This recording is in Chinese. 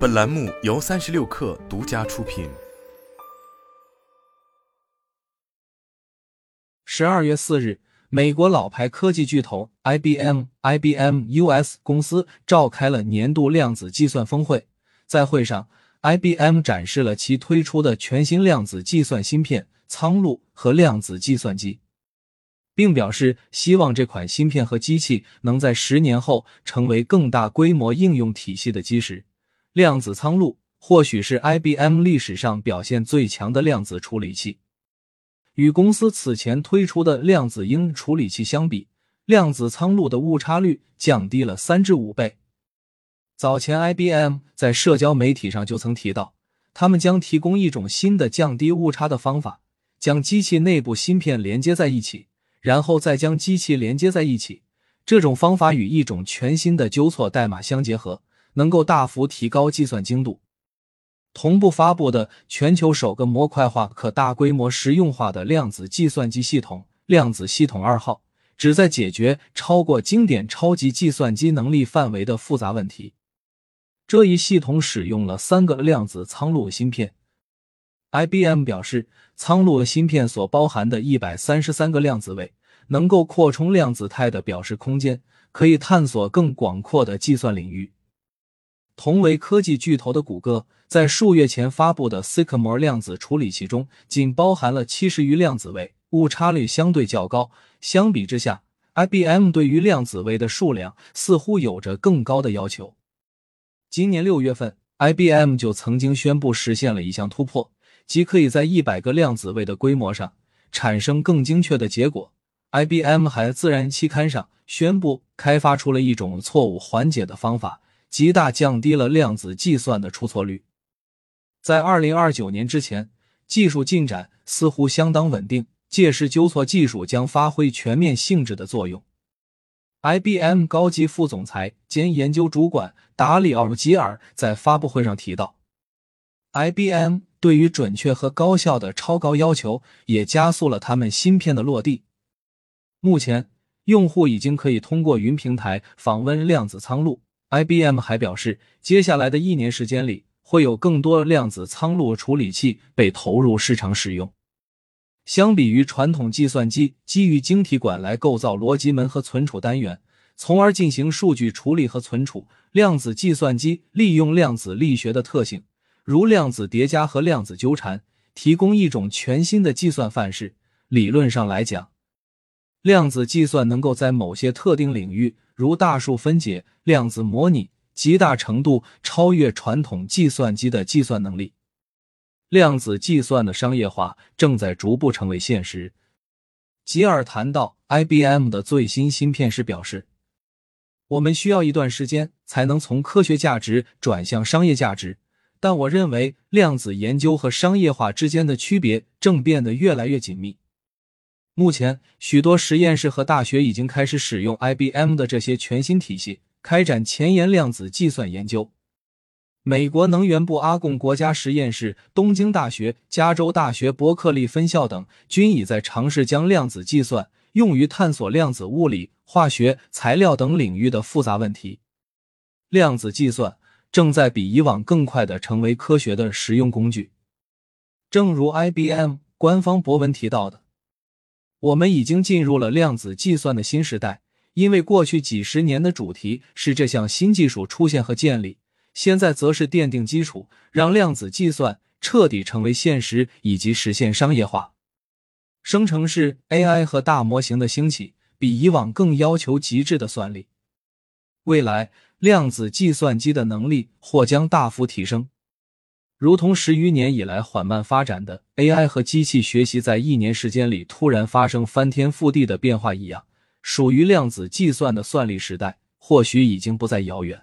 本栏目由三十六氪独家出品。十二月四日，美国老牌科技巨头 IBM IBM US 公司召开了年度量子计算峰会。在会上，IBM 展示了其推出的全新量子计算芯片苍鹭和量子计算机。并表示希望这款芯片和机器能在十年后成为更大规模应用体系的基石。量子苍鹭或许是 IBM 历史上表现最强的量子处理器。与公司此前推出的量子鹰处理器相比，量子苍鹭的误差率降低了三至五倍。早前 IBM 在社交媒体上就曾提到，他们将提供一种新的降低误差的方法，将机器内部芯片连接在一起。然后再将机器连接在一起，这种方法与一种全新的纠错代码相结合，能够大幅提高计算精度。同步发布的全球首个模块化、可大规模实用化的量子计算机系统——量子系统二号，旨在解决超过经典超级计算机能力范围的复杂问题。这一系统使用了三个量子苍鹭芯片。IBM 表示，苍鹭芯片所包含的一百三十三个量子位能够扩充量子态的表示空间，可以探索更广阔的计算领域。同为科技巨头的谷歌，在数月前发布的 Sycamore 量子处理器中，仅包含了七十余量子位，误差率相对较高。相比之下，IBM 对于量子位的数量似乎有着更高的要求。今年六月份，IBM 就曾经宣布实现了一项突破。即可以在一百个量子位的规模上产生更精确的结果。IBM 还在《自然》期刊上宣布开发出了一种错误缓解的方法，极大降低了量子计算的出错率。在二零二九年之前，技术进展似乎相当稳定，届时纠错技术将发挥全面性质的作用。IBM 高级副总裁兼研究主管达里奥·吉尔在发布会上提到，IBM。对于准确和高效的超高要求，也加速了他们芯片的落地。目前，用户已经可以通过云平台访问量子苍鹭。IBM 还表示，接下来的一年时间里，会有更多量子苍鹭处理器被投入市场使用。相比于传统计算机基于晶体管来构造逻辑门和存储单元，从而进行数据处理和存储，量子计算机利用量子力学的特性。如量子叠加和量子纠缠，提供一种全新的计算范式。理论上来讲，量子计算能够在某些特定领域，如大数分解、量子模拟，极大程度超越传统计算机的计算能力。量子计算的商业化正在逐步成为现实。吉尔谈到 IBM 的最新芯片时表示：“我们需要一段时间才能从科学价值转向商业价值。”但我认为，量子研究和商业化之间的区别正变得越来越紧密。目前，许多实验室和大学已经开始使用 IBM 的这些全新体系，开展前沿量子计算研究。美国能源部阿贡国家实验室、东京大学、加州大学伯克利分校等均已在尝试将量子计算用于探索量子物理、化学、材料等领域的复杂问题。量子计算。正在比以往更快的成为科学的实用工具。正如 IBM 官方博文提到的，我们已经进入了量子计算的新时代。因为过去几十年的主题是这项新技术出现和建立，现在则是奠定基础，让量子计算彻底成为现实以及实现商业化。生成式 AI 和大模型的兴起，比以往更要求极致的算力。未来。量子计算机的能力或将大幅提升，如同十余年以来缓慢发展的 AI 和机器学习在一年时间里突然发生翻天覆地的变化一样，属于量子计算的算力时代或许已经不再遥远。